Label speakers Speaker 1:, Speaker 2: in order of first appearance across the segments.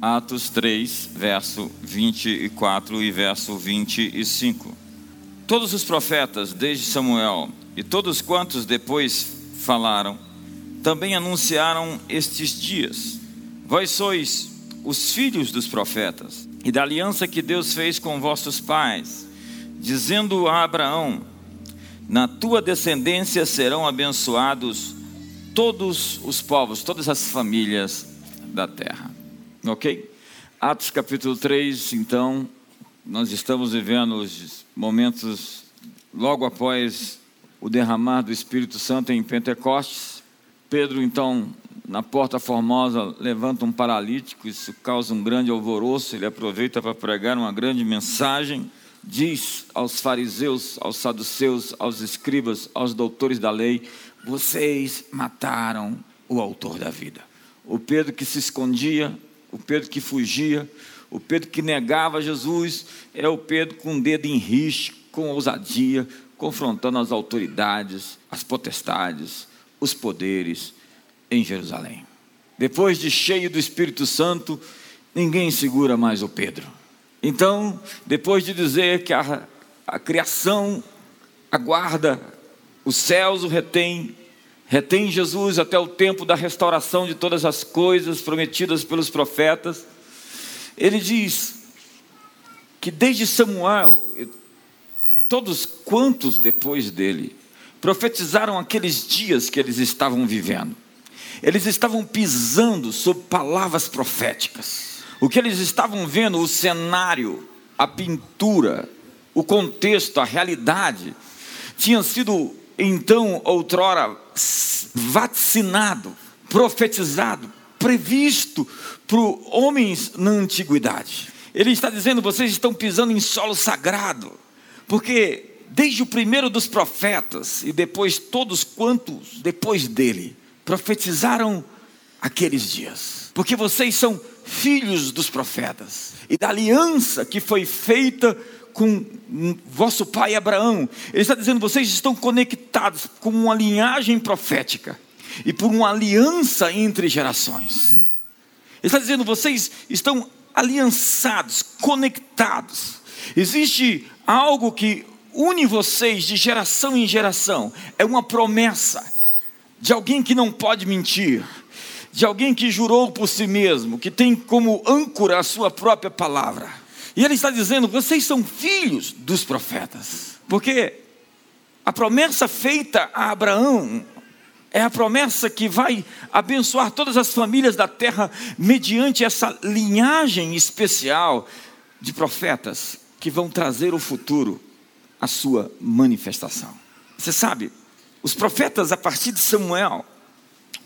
Speaker 1: Atos 3, verso 24 e verso 25. Todos os profetas, desde Samuel, e todos quantos depois falaram, também anunciaram estes dias. Vós sois os filhos dos profetas, e da aliança que Deus fez com vossos pais, dizendo a Abraão: Na tua descendência serão abençoados todos os povos, todas as famílias da terra. Ok? Atos capítulo 3, então, nós estamos vivendo os momentos logo após o derramar do Espírito Santo em Pentecostes. Pedro, então, na porta formosa, levanta um paralítico, isso causa um grande alvoroço. Ele aproveita para pregar uma grande mensagem. Diz aos fariseus, aos saduceus, aos escribas, aos doutores da lei: Vocês mataram o autor da vida. O Pedro que se escondia, o Pedro que fugia, o Pedro que negava Jesus, é o Pedro com o dedo em risco, com ousadia, confrontando as autoridades, as potestades, os poderes em Jerusalém. Depois de cheio do Espírito Santo, ninguém segura mais o Pedro. Então, depois de dizer que a, a criação aguarda, os céus o retém, retém Jesus até o tempo da restauração de todas as coisas prometidas pelos profetas, ele diz que desde Samuel, todos quantos depois dele profetizaram aqueles dias que eles estavam vivendo. Eles estavam pisando sobre palavras proféticas. O que eles estavam vendo, o cenário, a pintura, o contexto, a realidade, tinha sido então outrora vacinado, profetizado, previsto por homens na antiguidade. Ele está dizendo: vocês estão pisando em solo sagrado, porque desde o primeiro dos profetas e depois todos quantos depois dele profetizaram aqueles dias, porque vocês são filhos dos profetas e da aliança que foi feita com vosso pai Abraão. Ele está dizendo: vocês estão conectados com uma linhagem profética e por uma aliança entre gerações. Ele está dizendo: vocês estão aliançados, conectados. Existe algo que une vocês de geração em geração, é uma promessa de alguém que não pode mentir, de alguém que jurou por si mesmo, que tem como âncora a sua própria palavra. E ele está dizendo: vocês são filhos dos profetas, porque a promessa feita a Abraão é a promessa que vai abençoar todas as famílias da terra mediante essa linhagem especial de profetas que vão trazer o futuro à sua manifestação. Você sabe, os profetas, a partir de Samuel,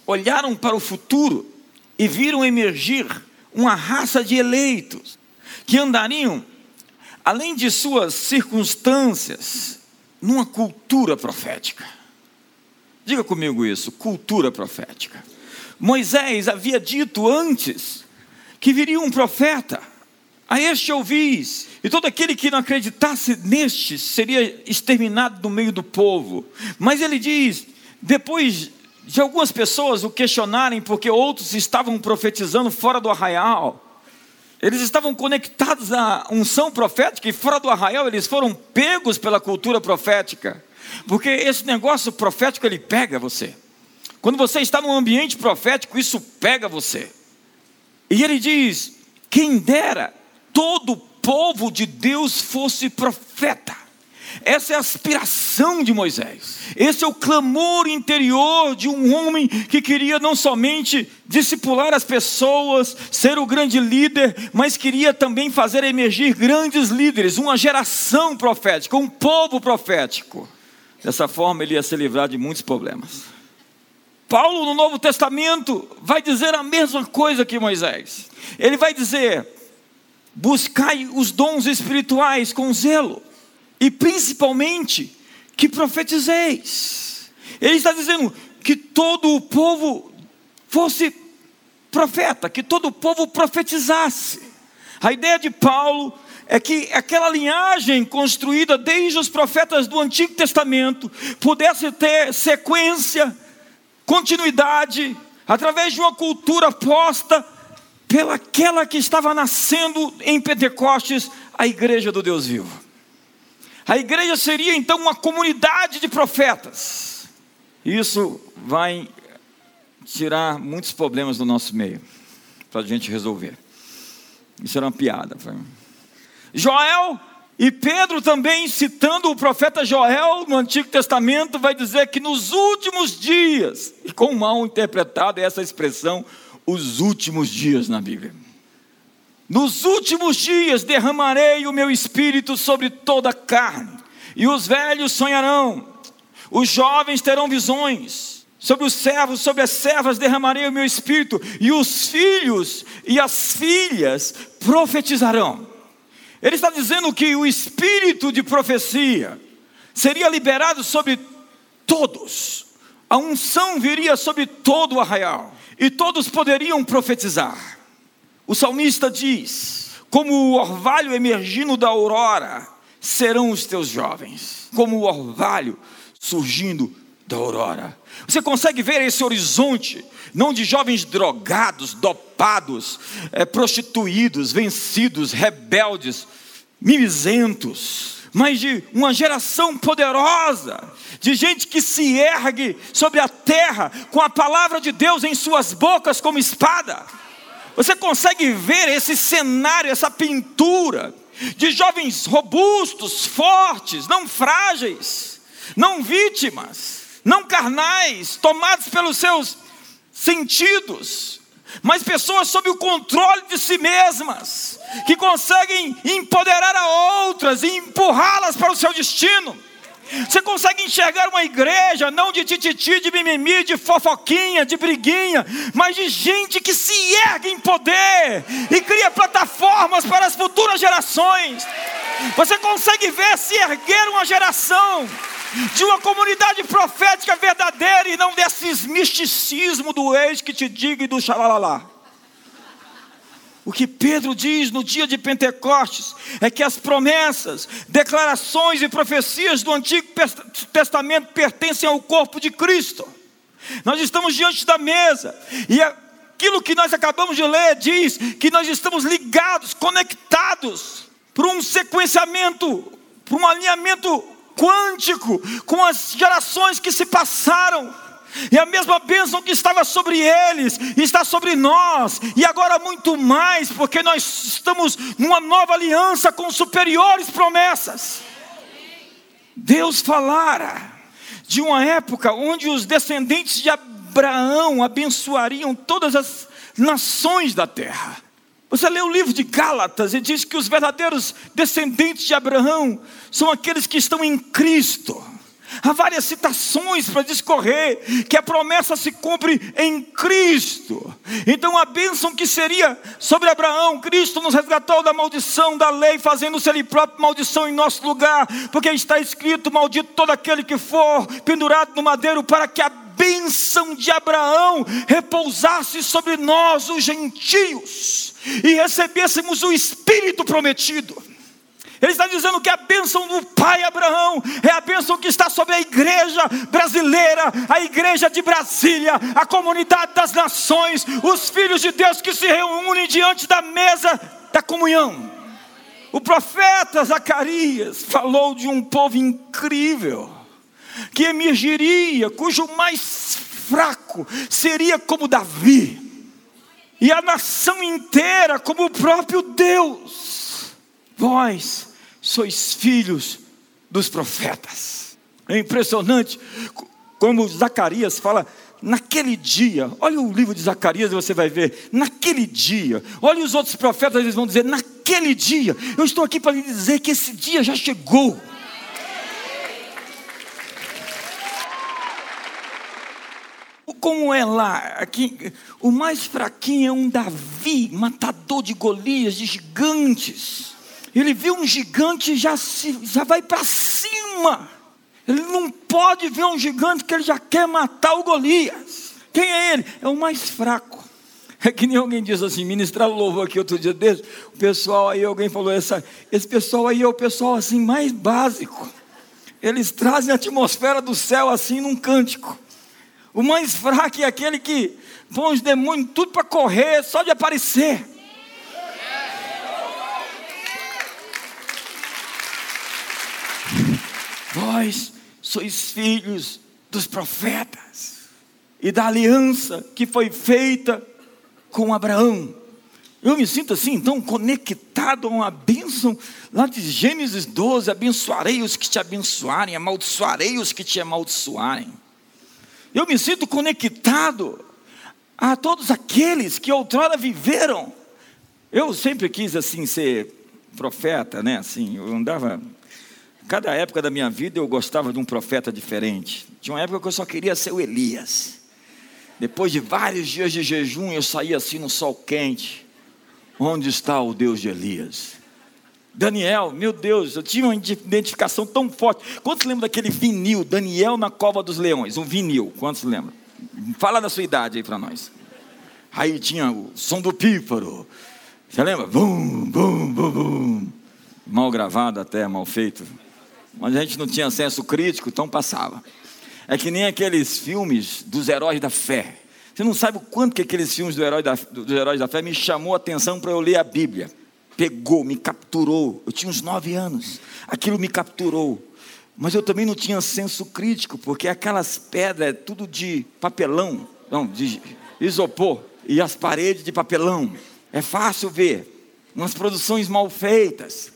Speaker 1: olharam para o futuro e viram emergir uma raça de eleitos que andariam, além de suas circunstâncias, numa cultura profética. Diga comigo isso, cultura profética. Moisés havia dito antes que viria um profeta, a este ouvis, e todo aquele que não acreditasse neste seria exterminado do meio do povo. Mas ele diz, depois de algumas pessoas o questionarem porque outros estavam profetizando fora do arraial, eles estavam conectados à unção profética e fora do arraial eles foram pegos pela cultura profética. Porque esse negócio profético ele pega você. Quando você está num ambiente profético, isso pega você. E ele diz: quem dera todo povo de Deus fosse profeta. Essa é a aspiração de Moisés. Esse é o clamor interior de um homem que queria não somente discipular as pessoas, ser o grande líder, mas queria também fazer emergir grandes líderes, uma geração profética, um povo profético. Dessa forma, ele ia se livrar de muitos problemas. Paulo, no Novo Testamento, vai dizer a mesma coisa que Moisés. Ele vai dizer: buscai os dons espirituais com zelo, e principalmente que profetizeis. Ele está dizendo que todo o povo fosse profeta, que todo o povo profetizasse. A ideia de Paulo é que aquela linhagem construída desde os profetas do Antigo Testamento pudesse ter sequência, continuidade, através de uma cultura posta pelaquela que estava nascendo em Pentecostes, a igreja do Deus vivo. A igreja seria então uma comunidade de profetas. Isso vai tirar muitos problemas do nosso meio, para a gente resolver. Isso era uma piada. Joel e Pedro também, citando o profeta Joel no Antigo Testamento, vai dizer que nos últimos dias, e com mal interpretado é essa expressão, os últimos dias na Bíblia. Nos últimos dias derramarei o meu espírito sobre toda a carne, e os velhos sonharão, os jovens terão visões, sobre os servos, sobre as servas derramarei o meu espírito, e os filhos e as filhas profetizarão. Ele está dizendo que o espírito de profecia seria liberado sobre todos, a unção viria sobre todo o arraial, e todos poderiam profetizar. O salmista diz: Como o orvalho emergindo da aurora, serão os teus jovens, como o orvalho surgindo da aurora. Você consegue ver esse horizonte, não de jovens drogados, dopados, é, prostituídos, vencidos, rebeldes, mimizentos, mas de uma geração poderosa, de gente que se ergue sobre a terra com a palavra de Deus em suas bocas como espada. Você consegue ver esse cenário, essa pintura de jovens robustos, fortes, não frágeis, não vítimas, não carnais, tomados pelos seus sentidos, mas pessoas sob o controle de si mesmas, que conseguem empoderar a outras e empurrá-las para o seu destino. Você consegue enxergar uma igreja não de tititi, de mimimi, de fofoquinha, de briguinha, mas de gente que se ergue em poder e cria plataformas para as futuras gerações. Você consegue ver se erguer uma geração de uma comunidade profética verdadeira e não desses misticismo do ex que te diga e do xalalá. O que Pedro diz no dia de Pentecostes é que as promessas, declarações e profecias do Antigo Testamento pertencem ao corpo de Cristo. Nós estamos diante da mesa e aquilo que nós acabamos de ler diz que nós estamos ligados, conectados por um sequenciamento, por um alinhamento quântico com as gerações que se passaram. E a mesma bênção que estava sobre eles está sobre nós, e agora muito mais, porque nós estamos numa nova aliança com superiores promessas. Deus falara de uma época onde os descendentes de Abraão abençoariam todas as nações da terra. Você lê o livro de Gálatas e diz que os verdadeiros descendentes de Abraão são aqueles que estão em Cristo. Há várias citações para discorrer que a promessa se cumpre em Cristo. Então a bênção que seria sobre Abraão, Cristo nos resgatou da maldição da lei, fazendo-se ele próprio maldição em nosso lugar, porque está escrito: maldito todo aquele que for pendurado no madeiro, para que a bênção de Abraão repousasse sobre nós, os gentios, e recebêssemos o Espírito prometido. Ele está dizendo que a bênção do pai Abraão é a bênção que está sobre a igreja brasileira, a igreja de Brasília, a comunidade das nações, os filhos de Deus que se reúnem diante da mesa da comunhão. O profeta Zacarias falou de um povo incrível, que emergiria, cujo mais fraco seria como Davi, e a nação inteira como o próprio Deus. Vós sois filhos dos profetas. É impressionante como Zacarias fala naquele dia. Olha o livro de Zacarias e você vai ver. Naquele dia. Olha os outros profetas, eles vão dizer: naquele dia. Eu estou aqui para lhe dizer que esse dia já chegou. Como é lá? Aqui, o mais fraquinho é um Davi, matador de Golias, de gigantes. Ele vê um gigante e já, se, já vai para cima. Ele não pode ver um gigante que ele já quer matar o Golias. Quem é ele? É o mais fraco. É que nem alguém diz assim, ministrar louvor aqui outro dia desse, o pessoal aí, alguém falou, essa, esse pessoal aí é o pessoal assim mais básico. Eles trazem a atmosfera do céu assim num cântico. O mais fraco é aquele que põe os demônios tudo para correr, só de aparecer. Vós sois filhos dos profetas e da aliança que foi feita com Abraão. Eu me sinto assim, tão conectado a uma bênção lá de Gênesis 12: abençoarei os que te abençoarem, amaldiçoarei os que te amaldiçoarem. Eu me sinto conectado a todos aqueles que outrora viveram. Eu sempre quis assim ser profeta, né? Assim, eu andava Cada época da minha vida eu gostava de um profeta diferente. Tinha uma época que eu só queria ser o Elias. Depois de vários dias de jejum, eu saía assim no sol quente. Onde está o Deus de Elias? Daniel, meu Deus, eu tinha uma identificação tão forte. Quantos lembram daquele vinil, Daniel na cova dos leões? Um vinil, quantos lembram? Fala da sua idade aí para nós. Aí tinha o som do pífaro. Você lembra? Bum, bum, bum, bum. Mal gravado até, mal feito mas a gente não tinha senso crítico, então passava. É que nem aqueles filmes dos heróis da fé. Você não sabe o quanto que aqueles filmes do herói da, dos heróis da fé me chamou a atenção para eu ler a Bíblia. Pegou, me capturou. Eu tinha uns nove anos. Aquilo me capturou. Mas eu também não tinha senso crítico, porque aquelas pedras é tudo de papelão, não, de isopor, e as paredes de papelão. É fácil ver. Umas produções mal feitas.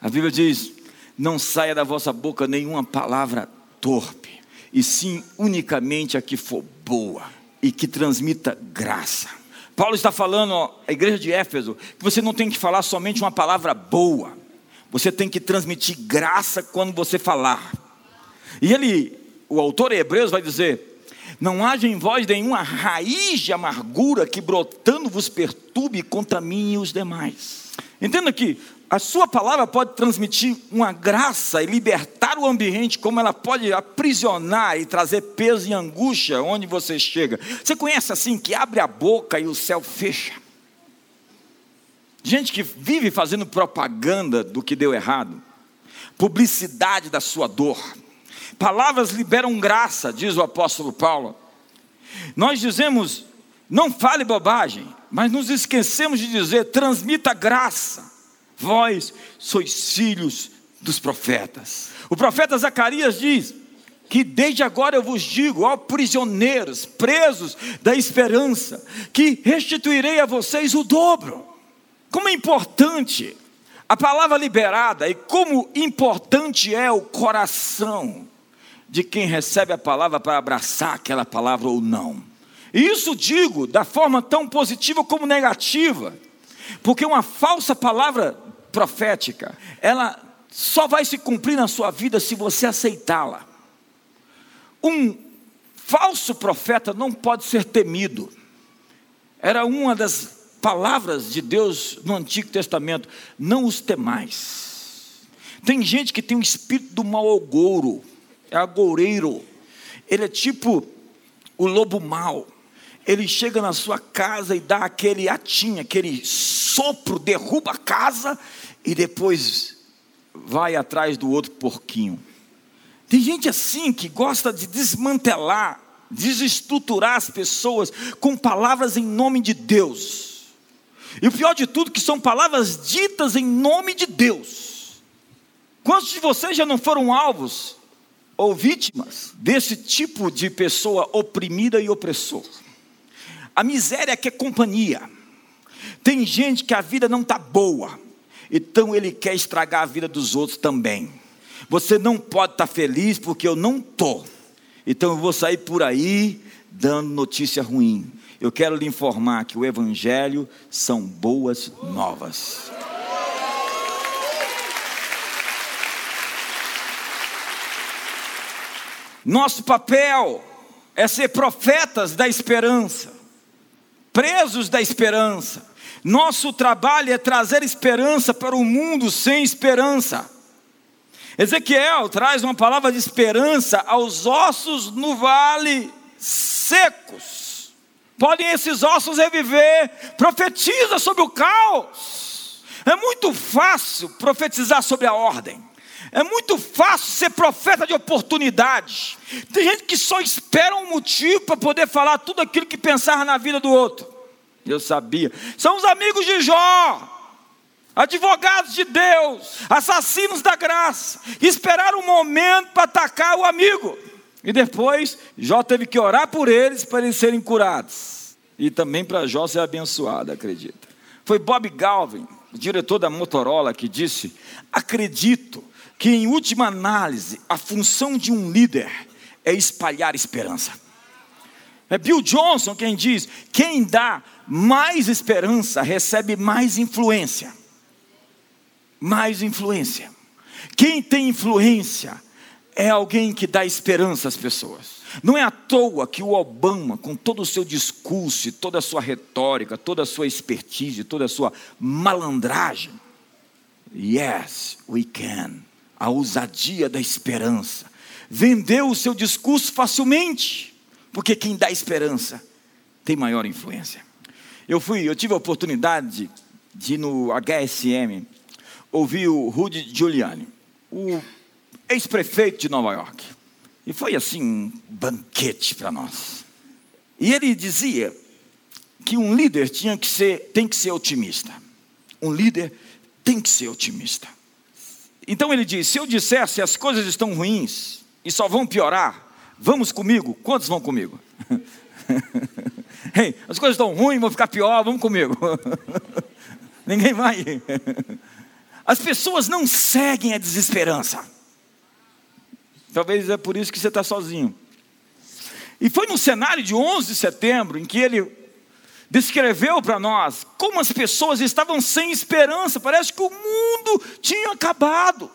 Speaker 1: A Bíblia diz: não saia da vossa boca nenhuma palavra torpe, e sim unicamente a que for boa e que transmita graça. Paulo está falando à igreja de Éfeso que você não tem que falar somente uma palavra boa, você tem que transmitir graça quando você falar. E ele, o autor Hebreus, vai dizer: Não haja em vós nenhuma raiz de amargura que brotando vos perturbe e os demais. Entenda que a sua palavra pode transmitir uma graça e libertar o ambiente, como ela pode aprisionar e trazer peso e angústia onde você chega. Você conhece assim que abre a boca e o céu fecha? Gente que vive fazendo propaganda do que deu errado, publicidade da sua dor. Palavras liberam graça, diz o apóstolo Paulo. Nós dizemos, não fale bobagem, mas nos esquecemos de dizer, transmita graça vós sois filhos dos profetas. O profeta Zacarias diz: que desde agora eu vos digo, ó prisioneiros, presos da esperança, que restituirei a vocês o dobro. Como é importante a palavra liberada e como importante é o coração de quem recebe a palavra para abraçar aquela palavra ou não. E isso digo da forma tão positiva como negativa, porque uma falsa palavra profética, ela só vai se cumprir na sua vida se você aceitá-la. Um falso profeta não pode ser temido. Era uma das palavras de Deus no Antigo Testamento: não os temais. Tem gente que tem o um espírito do mau agouro, é agoureiro. Ele é tipo o lobo mau. Ele chega na sua casa e dá aquele atinho, aquele sopro, derruba a casa e depois vai atrás do outro porquinho. Tem gente assim que gosta de desmantelar, desestruturar as pessoas com palavras em nome de Deus. E o pior de tudo que são palavras ditas em nome de Deus. Quantos de vocês já não foram alvos ou vítimas desse tipo de pessoa oprimida e opressor? A miséria que é companhia. Tem gente que a vida não está boa então ele quer estragar a vida dos outros também. Você não pode estar feliz porque eu não estou. Então eu vou sair por aí dando notícia ruim. Eu quero lhe informar que o Evangelho são boas novas. Nosso papel é ser profetas da esperança, presos da esperança, nosso trabalho é trazer esperança para um mundo sem esperança. Ezequiel traz uma palavra de esperança aos ossos no vale secos. Podem esses ossos reviver? Profetiza sobre o caos. É muito fácil profetizar sobre a ordem. É muito fácil ser profeta de oportunidade. Tem gente que só espera um motivo para poder falar tudo aquilo que pensava na vida do outro. Eu sabia. São os amigos de Jó advogados de Deus, assassinos da graça, esperaram um momento para atacar o amigo. E depois, Jó teve que orar por eles para eles serem curados. E também para Jó ser abençoado, acredita. Foi Bob Galvin, o diretor da Motorola, que disse: Acredito que, em última análise, a função de um líder é espalhar esperança. É Bill Johnson quem diz: quem dá mais esperança recebe mais influência mais influência. Quem tem influência é alguém que dá esperança às pessoas. Não é à toa que o Obama, com todo o seu discurso, toda a sua retórica, toda a sua expertise, toda a sua malandragem, yes, we can, a ousadia da esperança, vendeu o seu discurso facilmente, porque quem dá esperança tem maior influência. Eu fui, eu tive a oportunidade de ir no HSM ouvi o Rudy Giuliani, o ex-prefeito de Nova York. E foi assim um banquete para nós. E ele dizia que um líder tinha que ser, tem que ser otimista. Um líder tem que ser otimista. Então ele disse: se eu dissesse as coisas estão ruins e só vão piorar, vamos comigo? Quantos vão comigo? as coisas estão ruins, vão ficar pior, vamos comigo. Ninguém vai. As pessoas não seguem a desesperança. Talvez é por isso que você está sozinho. E foi no cenário de 11 de setembro em que ele descreveu para nós como as pessoas estavam sem esperança. Parece que o mundo tinha acabado.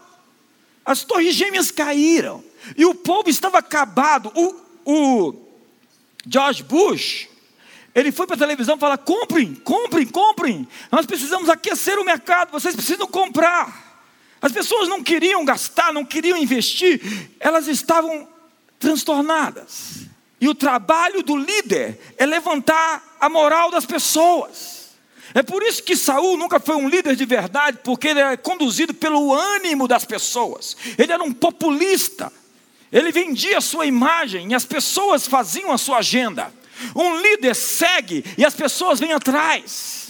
Speaker 1: As torres gêmeas caíram e o povo estava acabado. O, o George Bush ele foi para a televisão falou: comprem, comprem, comprem. Nós precisamos aquecer o mercado, vocês precisam comprar. As pessoas não queriam gastar, não queriam investir, elas estavam transtornadas. E o trabalho do líder é levantar a moral das pessoas. É por isso que Saul nunca foi um líder de verdade, porque ele é conduzido pelo ânimo das pessoas. Ele era um populista. Ele vendia a sua imagem e as pessoas faziam a sua agenda. Um líder segue e as pessoas vêm atrás.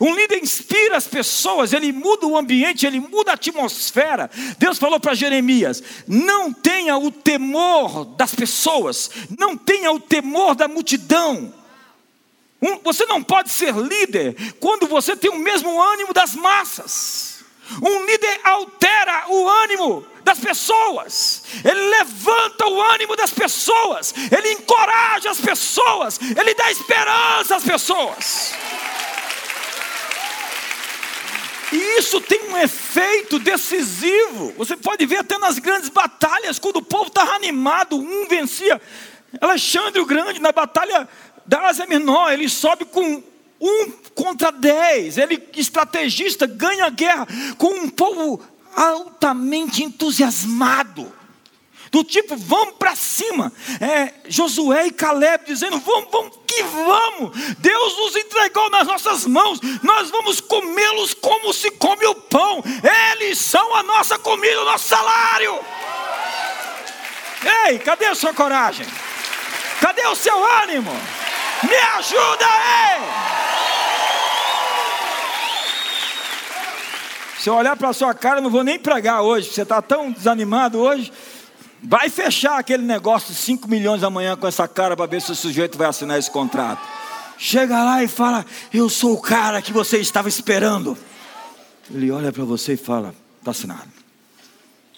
Speaker 1: Um líder inspira as pessoas, ele muda o ambiente, ele muda a atmosfera. Deus falou para Jeremias: não tenha o temor das pessoas, não tenha o temor da multidão. Um, você não pode ser líder quando você tem o mesmo ânimo das massas. Um líder altera o ânimo das pessoas, ele levanta o ânimo das pessoas, ele encoraja as pessoas, ele dá esperança às pessoas. E isso tem um efeito decisivo. Você pode ver até nas grandes batalhas, quando o povo estava animado, um vencia. Alexandre o Grande, na batalha da Ásia Menor, ele sobe com um contra dez. Ele, estrategista, ganha a guerra com um povo altamente entusiasmado. Do tipo, vamos para cima. É, Josué e Caleb dizendo: vamos, vamos que vamos. Deus nos entregou nas nossas mãos. Nós vamos comê-los como se come o pão. Eles são a nossa comida, o nosso salário. Ei, cadê a sua coragem? Cadê o seu ânimo? Me ajuda aí! Se eu olhar para a sua cara, eu não vou nem pregar hoje. Você está tão desanimado hoje. Vai fechar aquele negócio de 5 milhões amanhã com essa cara para ver se o sujeito vai assinar esse contrato. Chega lá e fala: Eu sou o cara que você estava esperando. Ele olha para você e fala: Está assinado.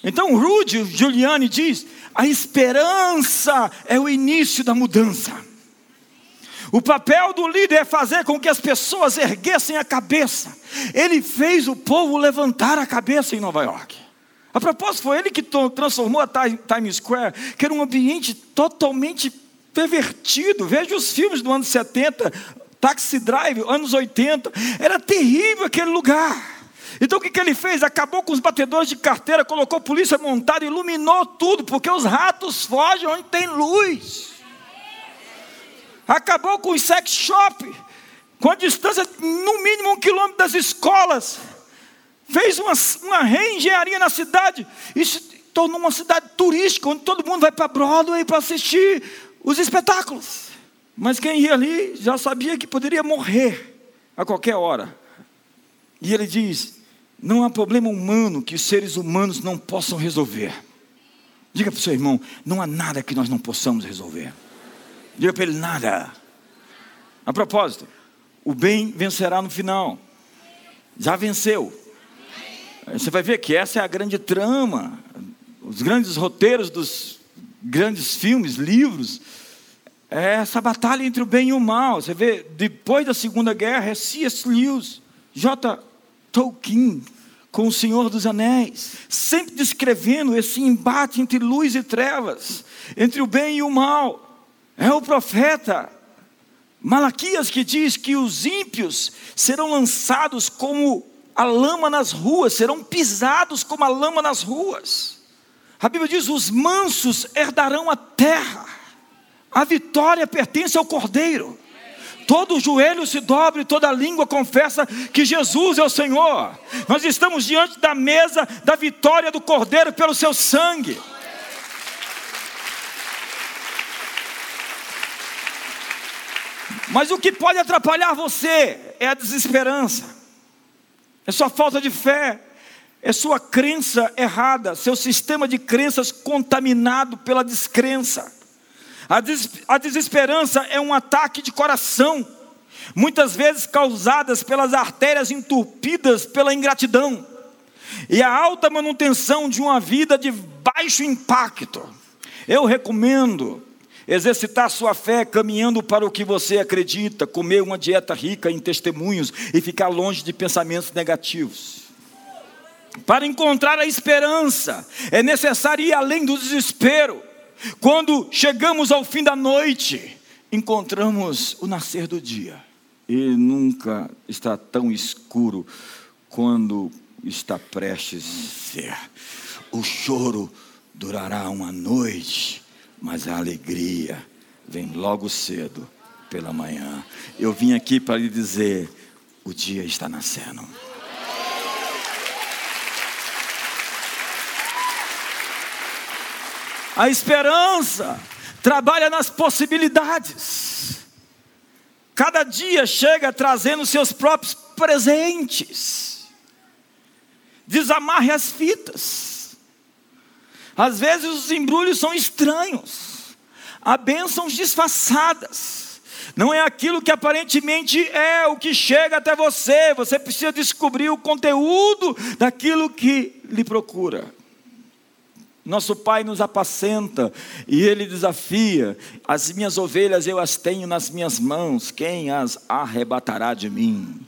Speaker 1: Então Rudy Giuliani diz: A esperança é o início da mudança. O papel do líder é fazer com que as pessoas erguessem a cabeça. Ele fez o povo levantar a cabeça em Nova York. A propósito, foi ele que transformou a Times Square, que era um ambiente totalmente pervertido. Veja os filmes do ano 70, Taxi Drive, anos 80. Era terrível aquele lugar. Então o que, que ele fez? Acabou com os batedores de carteira, colocou polícia montada, iluminou tudo, porque os ratos fogem onde tem luz acabou com os sex shop, com a distância no mínimo um quilômetro das escolas,
Speaker 2: fez uma, uma reengenharia na cidade se tornou uma cidade turística, onde todo mundo vai para Broadway para assistir os espetáculos. Mas quem ia ali já sabia que poderia morrer a qualquer hora. E ele diz: não há problema humano que os seres humanos não possam resolver. Diga para o seu irmão: não há nada que nós não possamos resolver. Diga para ele: nada. A propósito, o bem vencerá no final. Já venceu. Você vai ver que essa é a grande trama, os grandes roteiros dos grandes filmes, livros, é essa batalha entre o bem e o mal. Você vê, depois da Segunda Guerra, é C.S. Lewis, J. Tolkien, com o Senhor dos Anéis, sempre descrevendo esse embate entre luz e trevas, entre o bem e o mal. É o profeta Malaquias que diz que os ímpios serão lançados como a lama nas ruas, serão pisados como a lama nas ruas. A Bíblia diz: os mansos herdarão a terra, a vitória pertence ao cordeiro. Todo joelho se dobre, toda língua confessa que Jesus é o Senhor. Nós estamos diante da mesa da vitória do cordeiro pelo seu sangue. Mas o que pode atrapalhar você é a desesperança, é sua falta de fé, é sua crença errada, seu sistema de crenças contaminado pela descrença. A, des a desesperança é um ataque de coração, muitas vezes causadas pelas artérias entupidas pela ingratidão e a alta manutenção de uma vida de baixo impacto. Eu recomendo exercitar sua fé caminhando para o que você acredita, comer uma dieta rica em testemunhos e ficar longe de pensamentos negativos. Para encontrar a esperança, é necessário ir além do desespero. Quando chegamos ao fim da noite, encontramos o nascer do dia. E nunca está tão escuro quando está prestes a ser. O choro durará uma noite, mas a alegria vem logo cedo pela manhã. Eu vim aqui para lhe dizer: o dia está nascendo. A esperança trabalha nas possibilidades. Cada dia chega trazendo seus próprios presentes. Desamarre as fitas. Às vezes os embrulhos são estranhos, há bênçãos disfarçadas. Não é aquilo que aparentemente é o que chega até você. Você precisa descobrir o conteúdo daquilo que lhe procura. Nosso Pai nos apacenta e Ele desafia: as minhas ovelhas eu as tenho nas minhas mãos, quem as arrebatará de mim?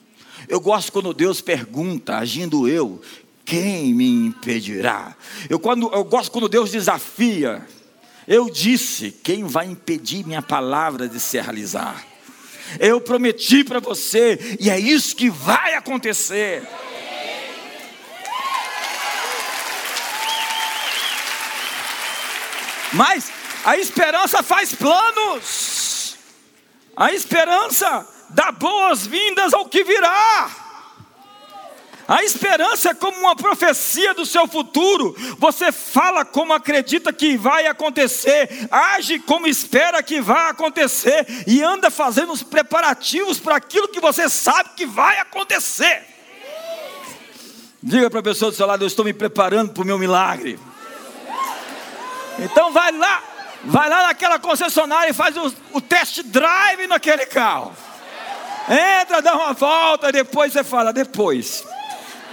Speaker 2: Eu gosto quando Deus pergunta, agindo eu, quem me impedirá? Eu, quando, eu gosto quando Deus desafia. Eu disse: quem vai impedir minha palavra de se realizar? Eu prometi para você, e é isso que vai acontecer. Mas a esperança faz planos, a esperança dá boas-vindas ao que virá. A esperança é como uma profecia do seu futuro. Você fala como acredita que vai acontecer, age como espera que vai acontecer e anda fazendo os preparativos para aquilo que você sabe que vai acontecer. Diga para a pessoa do seu lado: Eu estou me preparando para o meu milagre. Então vai lá, vai lá naquela concessionária e faz o, o test drive naquele carro. Entra, dá uma volta, depois você fala, depois.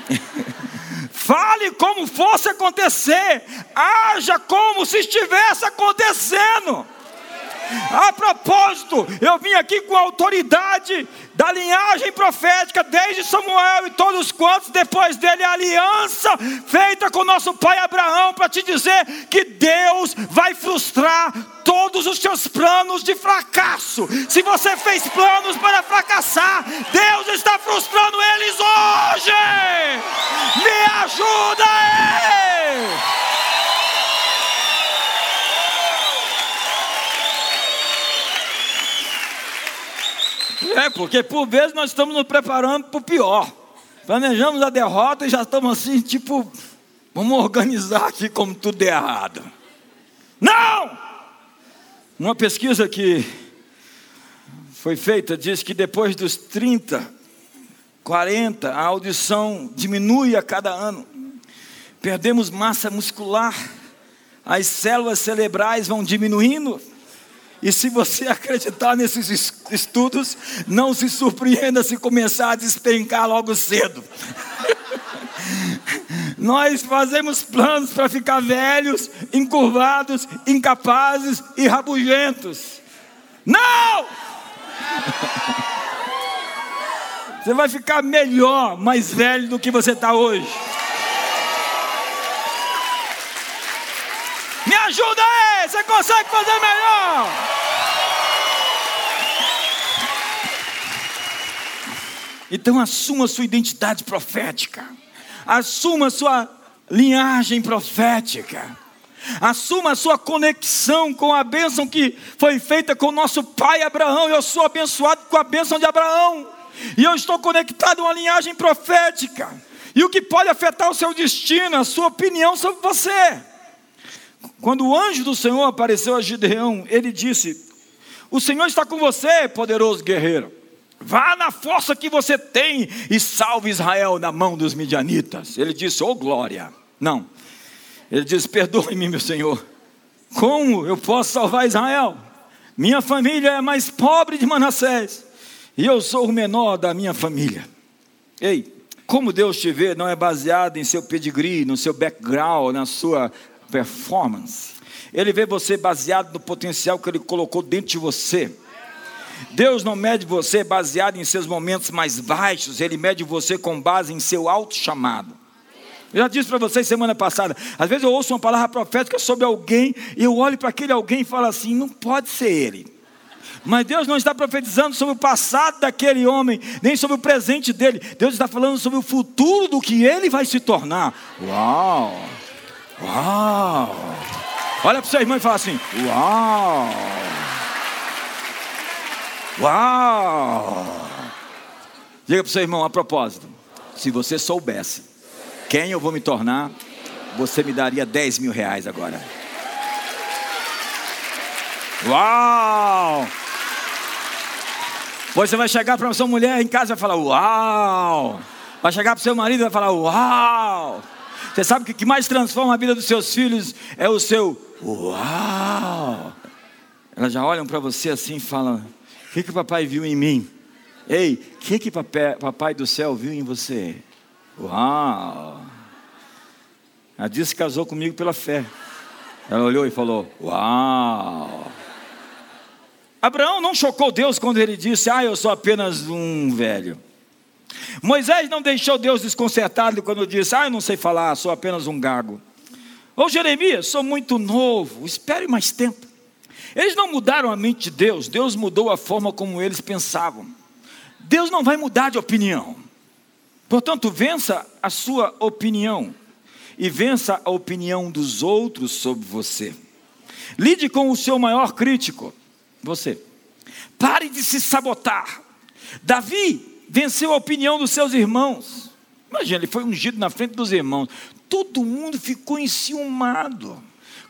Speaker 2: Fale como fosse acontecer, haja como se estivesse acontecendo. A propósito, eu vim aqui com a autoridade da linhagem profética, desde Samuel e todos quantos, depois dele, a aliança feita com nosso pai Abraão, para te dizer que Deus vai frustrar todos os seus planos de fracasso. Se você fez planos para fracassar, Deus está frustrando eles hoje. Me ajuda aí. É, porque por vezes nós estamos nos preparando para o pior. Planejamos a derrota e já estamos assim, tipo, vamos organizar aqui como tudo é errado. Não! Uma pesquisa que foi feita diz que depois dos 30, 40, a audição diminui a cada ano. Perdemos massa muscular, as células cerebrais vão diminuindo. E se você acreditar nesses estudos, não se surpreenda se começar a despencar logo cedo. Nós fazemos planos para ficar velhos, encurvados, incapazes e rabugentos. Não! Você vai ficar melhor, mais velho do que você está hoje. Me ajuda você consegue fazer melhor. Então assuma sua identidade profética. Assuma sua linhagem profética. Assuma a sua conexão com a bênção que foi feita com nosso pai Abraão. Eu sou abençoado com a bênção de Abraão. E eu estou conectado a uma linhagem profética. E o que pode afetar o seu destino, a sua opinião sobre você. Quando o anjo do Senhor apareceu a Gideão, ele disse: O Senhor está com você, poderoso guerreiro. Vá na força que você tem e salve Israel da mão dos midianitas. Ele disse: Oh glória. Não. Ele disse: Perdoe-me, meu Senhor. Como eu posso salvar Israel? Minha família é mais pobre de Manassés e eu sou o menor da minha família. Ei, como Deus te vê não é baseado em seu pedigree, no seu background, na sua performance. Ele vê você baseado no potencial que ele colocou dentro de você. Deus não mede você baseado em seus momentos mais baixos, Ele mede você com base em seu alto chamado. Eu já disse para vocês semana passada, às vezes eu ouço uma palavra profética sobre alguém, e eu olho para aquele alguém e falo assim: não pode ser ele. Mas Deus não está profetizando sobre o passado daquele homem, nem sobre o presente dele. Deus está falando sobre o futuro do que ele vai se tornar. Uau! Uau! Olha para o seu irmão e fala assim: Uau! Uau! Diga para o seu irmão a propósito: se você soubesse quem eu vou me tornar, você me daria 10 mil reais agora. Uau! Pois você vai chegar para sua mulher em casa e vai falar: Uau! Vai chegar para o seu marido e vai falar: Uau! Você sabe que o que mais transforma a vida dos seus filhos é o seu uau. Elas já olham para você assim e falam: O que, que papai viu em mim? Ei, o que, que papai, papai do céu viu em você? Uau! A disse casou comigo pela fé. Ela olhou e falou: Uau! Abraão não chocou Deus quando ele disse: Ah, eu sou apenas um velho. Moisés não deixou Deus desconcertado quando disse: Ah, eu não sei falar, sou apenas um gago. Ou Jeremias, sou muito novo, espere mais tempo. Eles não mudaram a mente de Deus, Deus mudou a forma como eles pensavam. Deus não vai mudar de opinião. Portanto, vença a sua opinião e vença a opinião dos outros sobre você. Lide com o seu maior crítico, você. Pare de se sabotar. Davi venceu a opinião dos seus irmãos. Imagina, ele foi ungido na frente dos irmãos. Todo mundo ficou enciumado.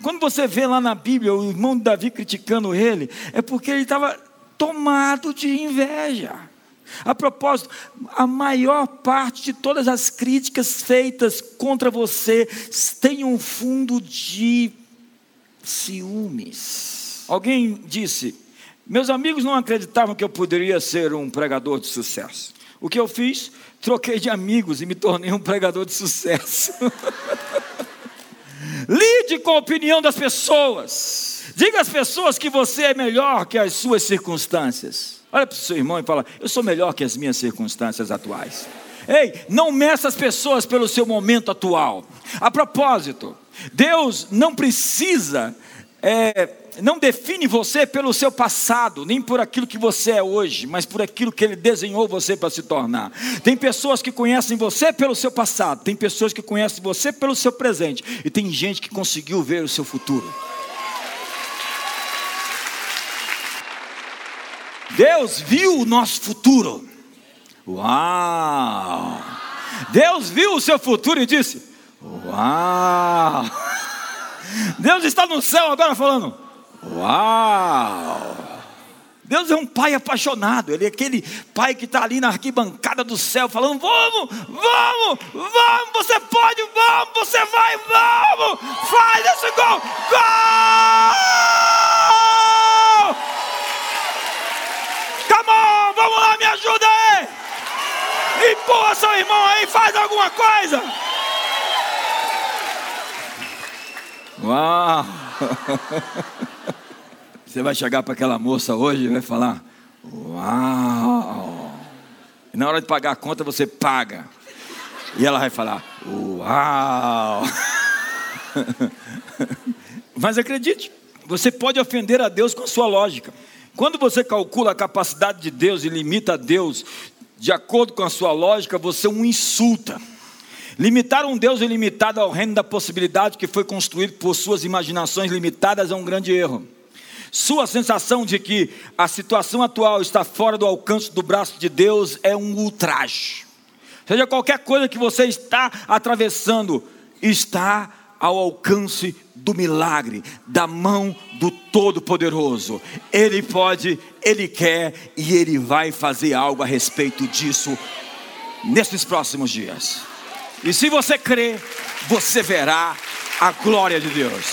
Speaker 2: Quando você vê lá na Bíblia o irmão de Davi criticando ele, é porque ele estava tomado de inveja. A propósito, a maior parte de todas as críticas feitas contra você tem um fundo de ciúmes. Alguém disse: meus amigos não acreditavam que eu poderia ser um pregador de sucesso. O que eu fiz? Troquei de amigos e me tornei um pregador de sucesso. Lide com a opinião das pessoas. Diga às pessoas que você é melhor que as suas circunstâncias. Olha para o seu irmão e fala: Eu sou melhor que as minhas circunstâncias atuais. Ei, não meça as pessoas pelo seu momento atual. A propósito, Deus não precisa é, não define você pelo seu passado, nem por aquilo que você é hoje, mas por aquilo que Ele desenhou você para se tornar. Tem pessoas que conhecem você pelo seu passado, tem pessoas que conhecem você pelo seu presente, e tem gente que conseguiu ver o seu futuro. Deus viu o nosso futuro. Uau! Deus viu o seu futuro e disse: Uau! Deus está no céu agora falando: Uau! Deus é um pai apaixonado, Ele é aquele pai que está ali na arquibancada do céu, falando: Vamos, vamos, vamos, você pode, vamos, você vai, vamos, faz esse gol, gol! Come on, vamos lá, me ajuda aí! Empurra seu irmão aí, faz alguma coisa! Uau! Você vai chegar para aquela moça hoje e vai falar: Uau! E na hora de pagar a conta você paga. E ela vai falar: Uau! Mas acredite, você pode ofender a Deus com a sua lógica. Quando você calcula a capacidade de Deus e limita a Deus de acordo com a sua lógica, você o insulta. Limitar um Deus ilimitado ao reino da possibilidade que foi construído por suas imaginações limitadas é um grande erro. Sua sensação de que a situação atual está fora do alcance do braço de Deus é um ultraje. Seja qualquer coisa que você está atravessando, está ao alcance do milagre, da mão do Todo-Poderoso. Ele pode, Ele quer e Ele vai fazer algo a respeito disso nesses próximos dias. E se você crer, você verá a glória de Deus.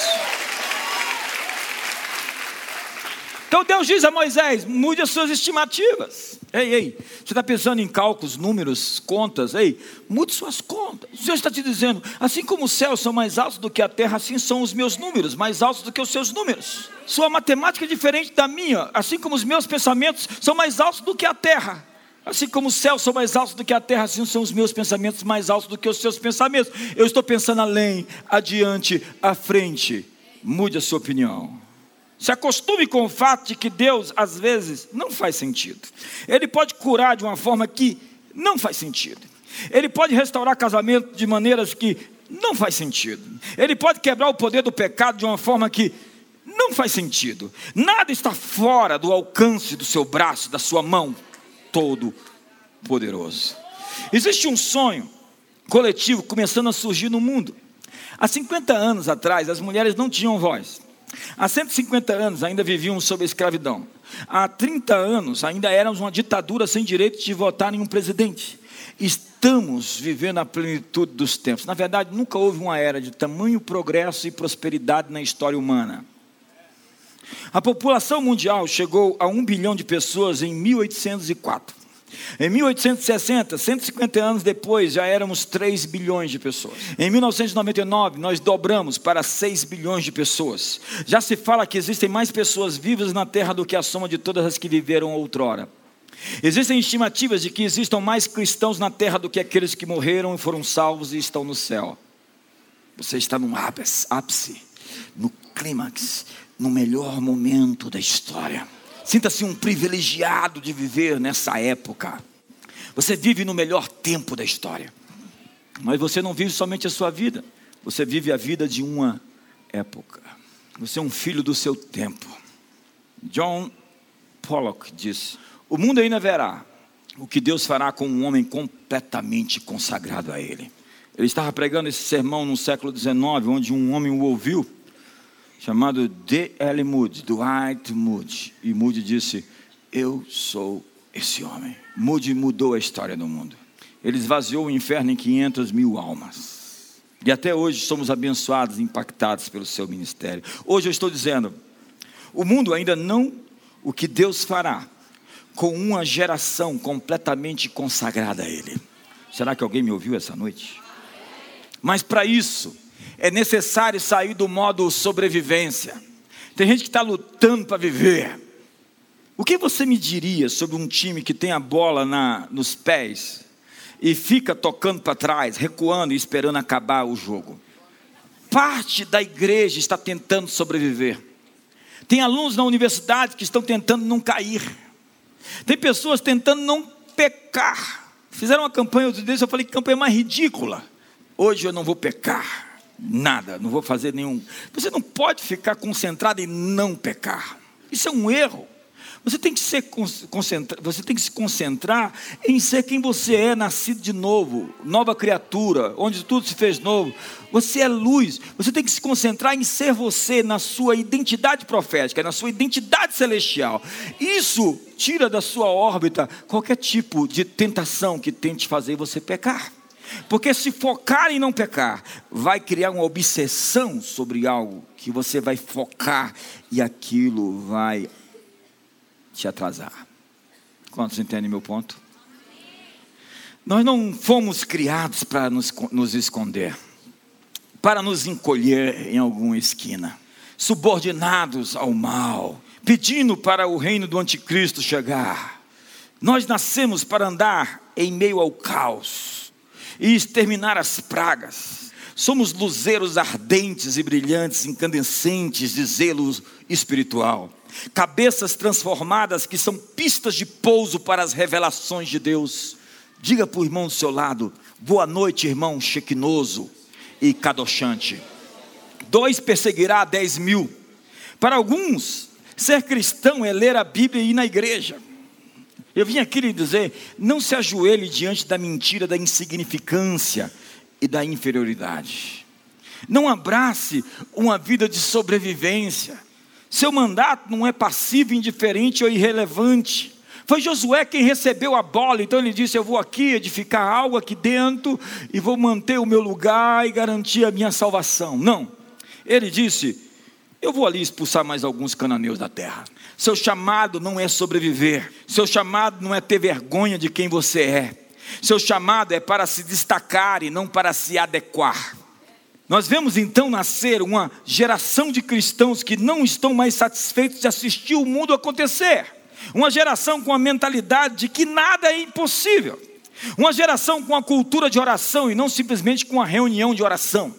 Speaker 2: Então Deus diz a Moisés: mude as suas estimativas. Ei, ei, você está pensando em cálculos, números, contas? Ei, mude suas contas. O Senhor está te dizendo: assim como os céus são mais altos do que a terra, assim são os meus números, mais altos do que os seus números. Sua matemática é diferente da minha, assim como os meus pensamentos são mais altos do que a terra. Assim como os céus são mais altos do que a terra, assim são os meus pensamentos mais altos do que os seus pensamentos. Eu estou pensando além, adiante, à frente. Mude a sua opinião. Se acostume com o fato de que Deus, às vezes, não faz sentido. Ele pode curar de uma forma que não faz sentido. Ele pode restaurar casamento de maneiras que não faz sentido. Ele pode quebrar o poder do pecado de uma forma que não faz sentido. Nada está fora do alcance do seu braço, da sua mão, todo poderoso. Existe um sonho coletivo começando a surgir no mundo. Há 50 anos atrás, as mulheres não tinham voz. Há 150 anos ainda viviam sob a escravidão. Há 30 anos ainda éramos uma ditadura sem direito de votar em um presidente. Estamos vivendo a plenitude dos tempos. Na verdade, nunca houve uma era de tamanho progresso e prosperidade na história humana. A população mundial chegou a um bilhão de pessoas em 1804. Em 1860, 150 anos depois, já éramos 3 bilhões de pessoas. Em 1999, nós dobramos para 6 bilhões de pessoas. Já se fala que existem mais pessoas vivas na Terra do que a soma de todas as que viveram outrora. Existem estimativas de que existam mais cristãos na Terra do que aqueles que morreram e foram salvos e estão no céu. Você está no ápice, no clímax, no melhor momento da história. Sinta-se um privilegiado de viver nessa época. Você vive no melhor tempo da história. Mas você não vive somente a sua vida, você vive a vida de uma época. Você é um filho do seu tempo. John Pollock disse: O mundo ainda verá o que Deus fará com um homem completamente consagrado a Ele. Ele estava pregando esse sermão no século XIX, onde um homem o ouviu chamado D.L. Moody, Dwight Moody. E Moody disse: Eu sou esse homem. Moody mudou a história do mundo. Ele esvaziou o inferno em 500 mil almas. E até hoje somos abençoados, impactados pelo seu ministério. Hoje eu estou dizendo: o mundo ainda não o que Deus fará com uma geração completamente consagrada a Ele. Será que alguém me ouviu essa noite? Mas para isso, é necessário sair do modo sobrevivência. Tem gente que está lutando para viver. O que você me diria sobre um time que tem a bola na, nos pés e fica tocando para trás, recuando e esperando acabar o jogo? Parte da igreja está tentando sobreviver. Tem alunos na universidade que estão tentando não cair. Tem pessoas tentando não pecar. Fizeram uma campanha outro dia, eu falei que campanha mais ridícula. Hoje eu não vou pecar nada, não vou fazer nenhum. Você não pode ficar concentrado em não pecar. Isso é um erro. Você tem que ser concentrar, você tem que se concentrar em ser quem você é, nascido de novo, nova criatura, onde tudo se fez novo. Você é luz. Você tem que se concentrar em ser você na sua identidade profética, na sua identidade celestial. Isso tira da sua órbita qualquer tipo de tentação que tente fazer você pecar. Porque se focar em não pecar, vai criar uma obsessão sobre algo que você vai focar e aquilo vai te atrasar. Quantos entendem meu ponto? Nós não fomos criados para nos, nos esconder, para nos encolher em alguma esquina, subordinados ao mal, pedindo para o reino do anticristo chegar. Nós nascemos para andar em meio ao caos e exterminar as pragas. Somos luzeiros ardentes e brilhantes, incandescentes de zelo espiritual cabeças transformadas que são pistas de pouso para as revelações de Deus. Diga para o irmão do seu lado: boa noite, irmão chequinoso e cadochante. Dois perseguirá dez mil. Para alguns, ser cristão é ler a Bíblia e ir na igreja. Eu vim aqui lhe dizer: não se ajoelhe diante da mentira, da insignificância e da inferioridade. Não abrace uma vida de sobrevivência. Seu mandato não é passivo, indiferente ou irrelevante. Foi Josué quem recebeu a bola, então ele disse: Eu vou aqui edificar algo aqui dentro e vou manter o meu lugar e garantir a minha salvação. Não. Ele disse: Eu vou ali expulsar mais alguns cananeus da terra. Seu chamado não é sobreviver, seu chamado não é ter vergonha de quem você é, seu chamado é para se destacar e não para se adequar. Nós vemos então nascer uma geração de cristãos que não estão mais satisfeitos de assistir o mundo acontecer. Uma geração com a mentalidade de que nada é impossível. Uma geração com a cultura de oração e não simplesmente com a reunião de oração.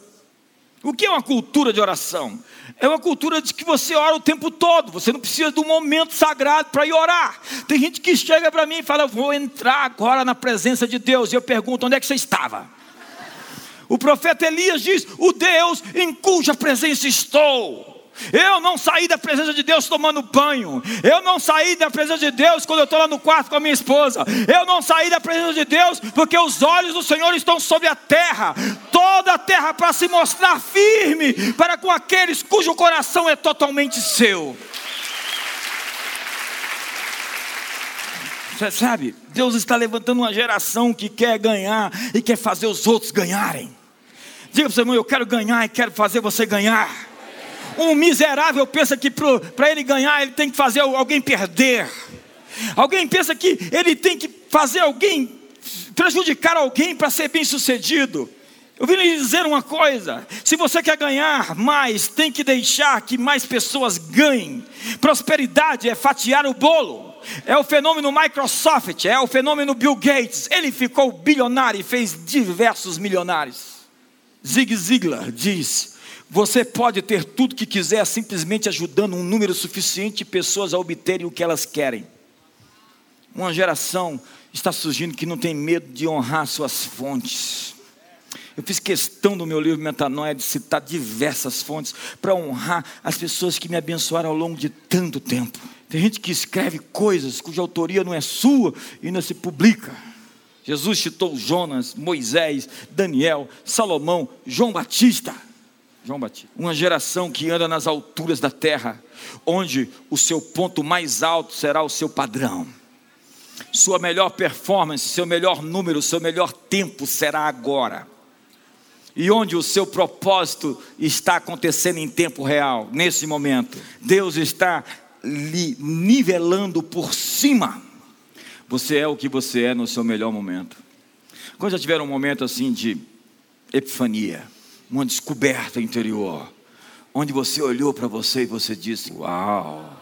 Speaker 2: O que é uma cultura de oração? É uma cultura de que você ora o tempo todo, você não precisa de um momento sagrado para ir orar. Tem gente que chega para mim e fala: Vou entrar agora na presença de Deus. E eu pergunto: Onde é que você estava? O profeta Elias diz: O Deus em cuja presença estou. Eu não saí da presença de Deus tomando banho. Eu não saí da presença de Deus quando eu estou lá no quarto com a minha esposa. Eu não saí da presença de Deus porque os olhos do Senhor estão sobre a terra toda a terra para se mostrar firme para com aqueles cujo coração é totalmente seu. Você sabe, Deus está levantando uma geração que quer ganhar e quer fazer os outros ganharem. Diga para o seu irmão, eu quero ganhar e quero fazer você ganhar. Um miserável pensa que para ele ganhar ele tem que fazer alguém perder. Alguém pensa que ele tem que fazer alguém prejudicar alguém para ser bem sucedido. Eu vim lhe dizer uma coisa: se você quer ganhar mais, tem que deixar que mais pessoas ganhem. Prosperidade é fatiar o bolo. É o fenômeno Microsoft, é o fenômeno Bill Gates. Ele ficou bilionário e fez diversos milionários. Zig Ziglar diz: você pode ter tudo que quiser simplesmente ajudando um número suficiente de pessoas a obterem o que elas querem. Uma geração está surgindo que não tem medo de honrar suas fontes. Eu fiz questão no meu livro Metanoia de citar diversas fontes para honrar as pessoas que me abençoaram ao longo de tanto tempo. Tem gente que escreve coisas cuja autoria não é sua e ainda se publica. Jesus citou Jonas, Moisés, Daniel, Salomão, João Batista. João Batista. Uma geração que anda nas alturas da terra, onde o seu ponto mais alto será o seu padrão. Sua melhor performance, seu melhor número, seu melhor tempo será agora e onde o seu propósito está acontecendo em tempo real, nesse momento. Deus está lhe nivelando por cima. Você é o que você é no seu melhor momento. Quando já tiveram um momento assim de epifania, uma descoberta interior, onde você olhou para você e você disse: Uau,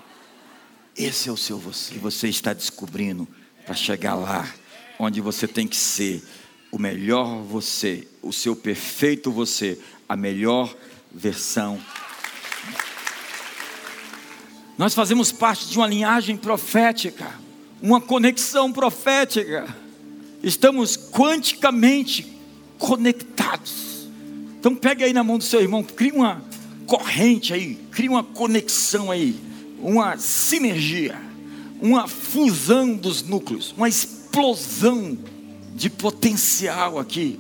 Speaker 2: esse é o seu você, que você está descobrindo para chegar lá onde você tem que ser o melhor você, o seu perfeito você, a melhor versão. Nós fazemos parte de uma linhagem profética, uma conexão profética. Estamos quanticamente conectados. Então pegue aí na mão do seu irmão, crie uma corrente aí, crie uma conexão aí, uma sinergia. uma fusão dos núcleos, uma explosão de potencial aqui,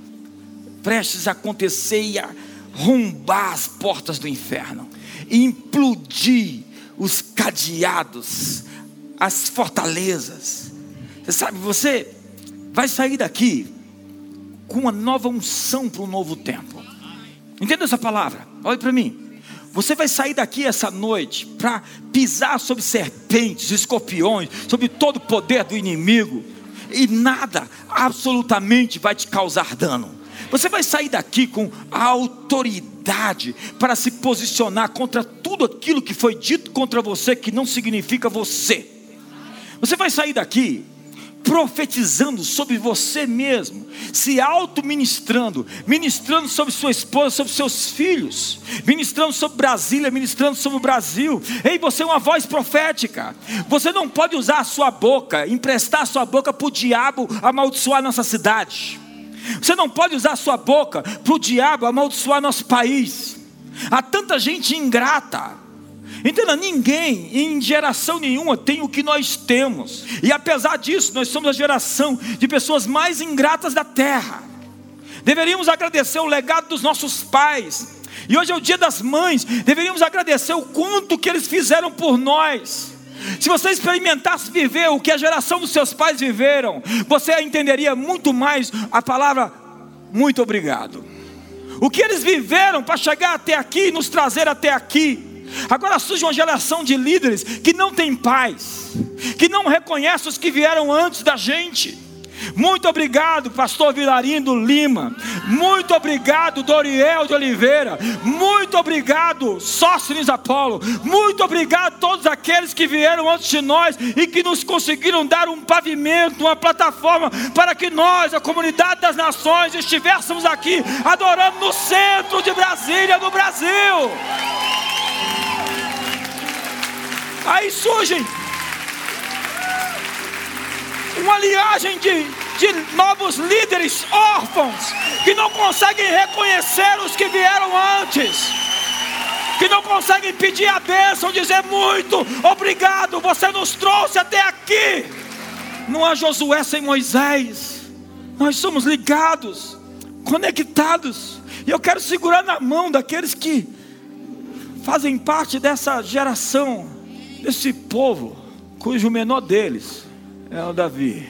Speaker 2: prestes a acontecer e a rombar as portas do inferno, e implodir os cadeados, as fortalezas. Você sabe, você vai sair daqui com uma nova unção para um novo tempo. Entenda essa palavra? Olhe para mim. Você vai sair daqui essa noite para pisar sobre serpentes, escorpiões, sobre todo o poder do inimigo, e nada absolutamente vai te causar dano. Você vai sair daqui com a autoridade para se posicionar contra tudo aquilo que foi dito contra você que não significa você. Você vai sair daqui profetizando sobre você mesmo, se auto-ministrando, ministrando sobre sua esposa, sobre seus filhos, ministrando sobre Brasília, ministrando sobre o Brasil. Ei, você é uma voz profética. Você não pode usar a sua boca, emprestar a sua boca para o diabo amaldiçoar nossa cidade. Você não pode usar a sua boca para o diabo amaldiçoar nosso país. Há tanta gente ingrata. Entenda, ninguém em geração nenhuma tem o que nós temos. E apesar disso, nós somos a geração de pessoas mais ingratas da terra. Deveríamos agradecer o legado dos nossos pais. E hoje é o dia das mães. Deveríamos agradecer o quanto que eles fizeram por nós. Se você experimentasse viver o que a geração dos seus pais viveram, você entenderia muito mais a palavra muito obrigado. O que eles viveram para chegar até aqui, nos trazer até aqui. Agora surge uma geração de líderes que não tem paz, que não reconhece os que vieram antes da gente. Muito obrigado, pastor Vilarindo Lima. Muito obrigado, Doriel de Oliveira. Muito obrigado, Sócrates Apolo. Muito obrigado a todos aqueles que vieram antes de nós e que nos conseguiram dar um pavimento, uma plataforma para que nós, a comunidade das nações, estivéssemos aqui adorando no centro de Brasília, no Brasil. Aí surgem uma linhagem de, de novos líderes órfãos que não conseguem reconhecer os que vieram antes, que não conseguem pedir a bênção, dizer muito obrigado, você nos trouxe até aqui. Não há Josué sem Moisés, nós somos ligados, conectados, e eu quero segurar na mão daqueles que fazem parte dessa geração, desse povo, cujo menor deles é o Davi.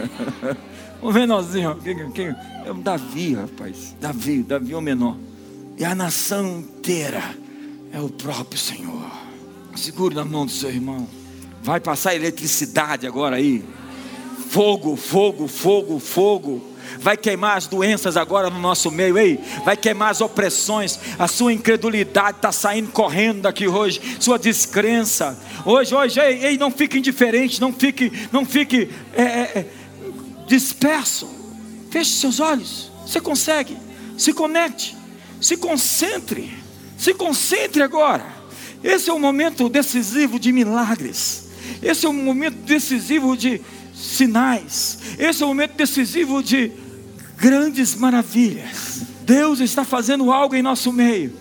Speaker 2: o menorzinho. Quem, É o Davi, rapaz. Davi, Davi é o menor. E a nação inteira é o próprio Senhor. Segure na mão do seu irmão. Vai passar eletricidade agora aí. Fogo, fogo, fogo, fogo vai queimar as doenças agora no nosso meio, ei, vai queimar as opressões, a sua incredulidade está saindo correndo daqui hoje, sua descrença, hoje, hoje, ei, ei não fique indiferente, não fique, não fique é, é, é disperso, feche seus olhos, você consegue, se conecte, se concentre, se concentre agora, esse é o momento decisivo de milagres, esse é o momento decisivo de sinais. Esse é o momento decisivo de grandes maravilhas. Deus está fazendo algo em nosso meio.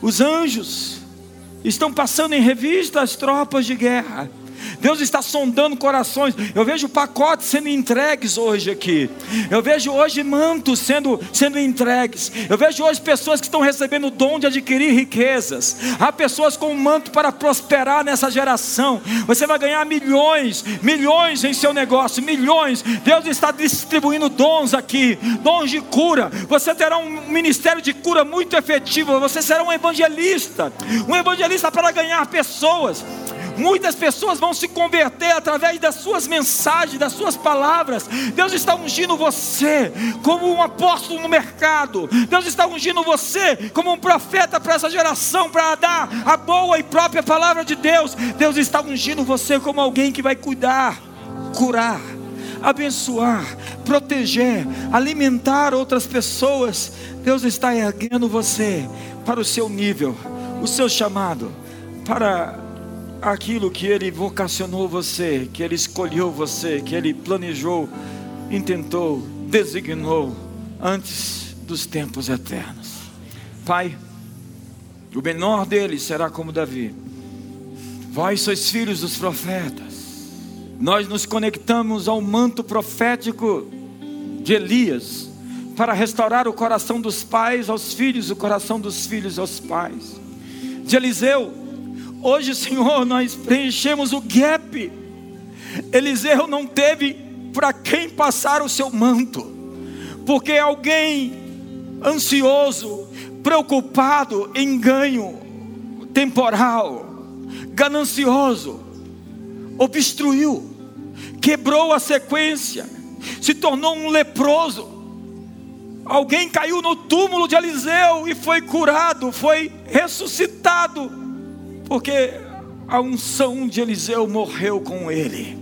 Speaker 2: Os anjos estão passando em revista as tropas de guerra. Deus está sondando corações. Eu vejo pacotes sendo entregues hoje aqui. Eu vejo hoje mantos sendo, sendo entregues. Eu vejo hoje pessoas que estão recebendo o dom de adquirir riquezas. Há pessoas com um manto para prosperar nessa geração. Você vai ganhar milhões, milhões em seu negócio, milhões. Deus está distribuindo dons aqui, dons de cura. Você terá um ministério de cura muito efetivo. Você será um evangelista, um evangelista para ganhar pessoas. Muitas pessoas vão se converter através das suas mensagens, das suas palavras. Deus está ungindo você como um apóstolo no mercado. Deus está ungindo você como um profeta para essa geração, para dar a boa e própria palavra de Deus. Deus está ungindo você como alguém que vai cuidar, curar, abençoar, proteger, alimentar outras pessoas. Deus está erguendo você para o seu nível, o seu chamado, para aquilo que Ele vocacionou você, que Ele escolheu você, que Ele planejou, intentou, designou antes dos tempos eternos. Pai, o menor deles será como Davi. Vós sois filhos dos profetas. nós nos conectamos ao manto profético de Elias para restaurar o coração dos pais aos filhos, o coração dos filhos aos pais. De Eliseu, hoje, Senhor, nós preenchemos o gap. Eliseu não teve para quem passar o seu manto, porque alguém ansioso, preocupado em ganho temporal, ganancioso, obstruiu, quebrou a sequência, se tornou um leproso. Alguém caiu no túmulo de Eliseu e foi curado, foi ressuscitado, porque a unção de Eliseu morreu com ele.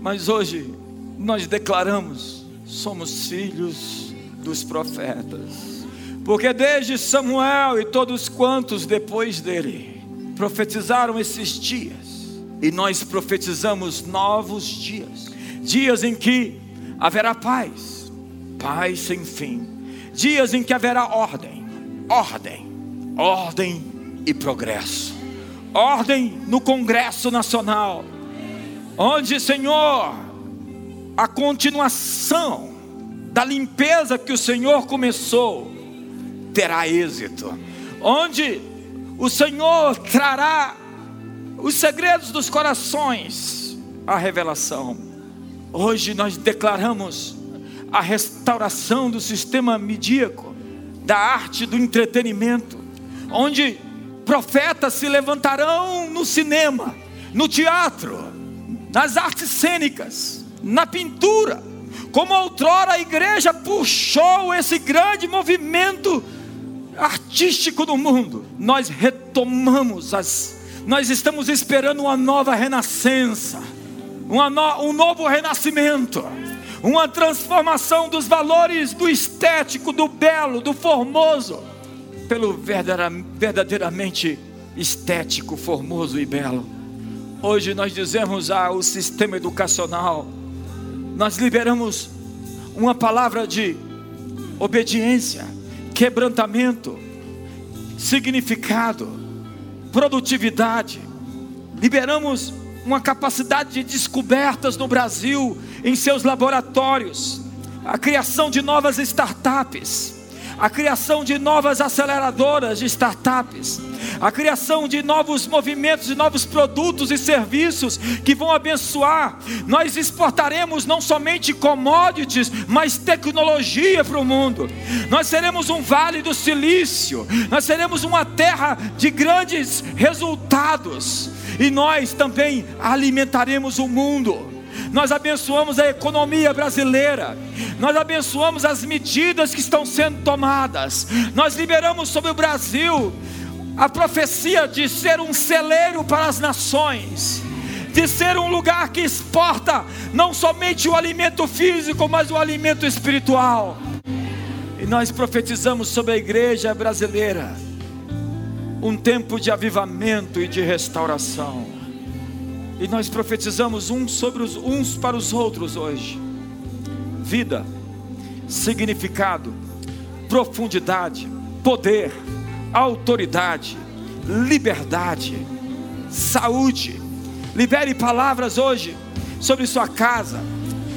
Speaker 2: Mas hoje nós declaramos: somos filhos dos profetas, porque desde Samuel e todos quantos depois dele profetizaram esses dias, e nós profetizamos novos dias. Dias em que haverá paz, paz sem fim, dias em que haverá ordem, ordem, ordem e progresso, ordem no Congresso Nacional, onde, Senhor, a continuação da limpeza que o Senhor começou terá êxito, onde o Senhor trará os segredos dos corações à revelação. Hoje nós declaramos a restauração do sistema midíaco, da arte do entretenimento, onde profetas se levantarão no cinema, no teatro, nas artes cênicas, na pintura, como outrora a igreja puxou esse grande movimento artístico do mundo, nós retomamos as, nós estamos esperando uma nova renascença, uma no, um novo renascimento, uma transformação dos valores do estético, do belo, do formoso, pelo verdadeiramente estético, formoso e belo. Hoje nós dizemos ao sistema educacional, nós liberamos uma palavra de obediência, quebrantamento, significado, produtividade. Liberamos uma capacidade de descobertas no Brasil, em seus laboratórios, a criação de novas startups, a criação de novas aceleradoras de startups, a criação de novos movimentos, de novos produtos e serviços que vão abençoar. Nós exportaremos não somente commodities, mas tecnologia para o mundo. Nós seremos um vale do silício, nós seremos uma terra de grandes resultados, e nós também alimentaremos o mundo nós abençoamos a economia brasileira, nós abençoamos as medidas que estão sendo tomadas, nós liberamos sobre o Brasil a profecia de ser um celeiro para as nações, de ser um lugar que exporta não somente o alimento físico, mas o alimento espiritual. E nós profetizamos sobre a igreja brasileira um tempo de avivamento e de restauração. E nós profetizamos uns sobre os uns para os outros hoje. Vida, significado, profundidade, poder, autoridade, liberdade, saúde. Libere palavras hoje sobre sua casa,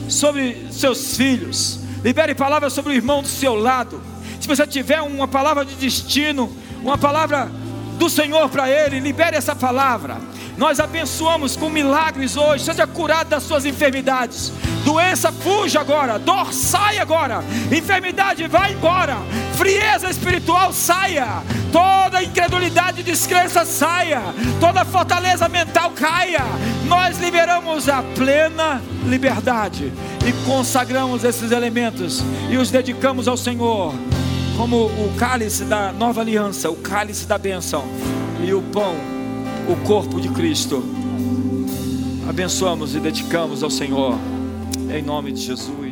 Speaker 2: sobre seus filhos. Libere palavras sobre o irmão do seu lado. Se você tiver uma palavra de destino, uma palavra do Senhor para ele, libere essa palavra. Nós abençoamos com milagres hoje. Seja curado das suas enfermidades. Doença fuja agora. Dor sai agora. Enfermidade vai embora. Frieza espiritual saia. Toda incredulidade e descrença saia. Toda fortaleza mental caia. Nós liberamos a plena liberdade e consagramos esses elementos e os dedicamos ao Senhor como o cálice da nova aliança, o cálice da bênção e o pão o corpo de Cristo. Abençoamos e dedicamos ao Senhor, em nome de Jesus.